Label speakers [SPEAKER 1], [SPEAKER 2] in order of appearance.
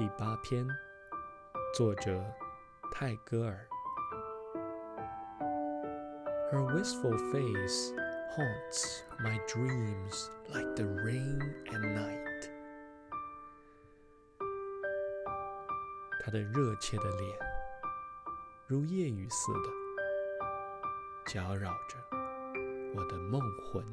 [SPEAKER 1] 第八篇作者泰戈尔 her wistful face haunts my dreams like the rain and night 她的热切的脸如夜雨似的搅扰着我的梦魂